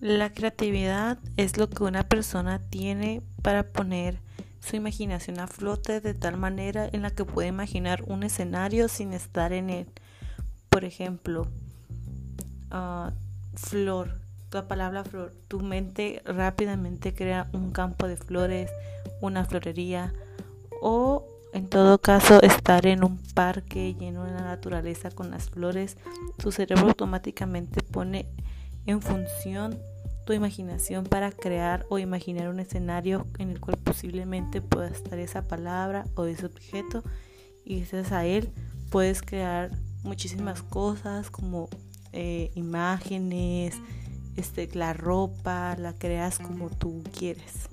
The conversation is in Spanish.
La creatividad es lo que una persona tiene para poner su imaginación a flote de tal manera en la que puede imaginar un escenario sin estar en él. Por ejemplo, uh, flor, la palabra flor, tu mente rápidamente crea un campo de flores, una florería o en todo caso estar en un parque lleno de la naturaleza con las flores, tu cerebro automáticamente pone en función tu imaginación para crear o imaginar un escenario en el cual posiblemente pueda estar esa palabra o ese objeto y gracias a él puedes crear muchísimas cosas como eh, imágenes, este, la ropa, la creas como tú quieres.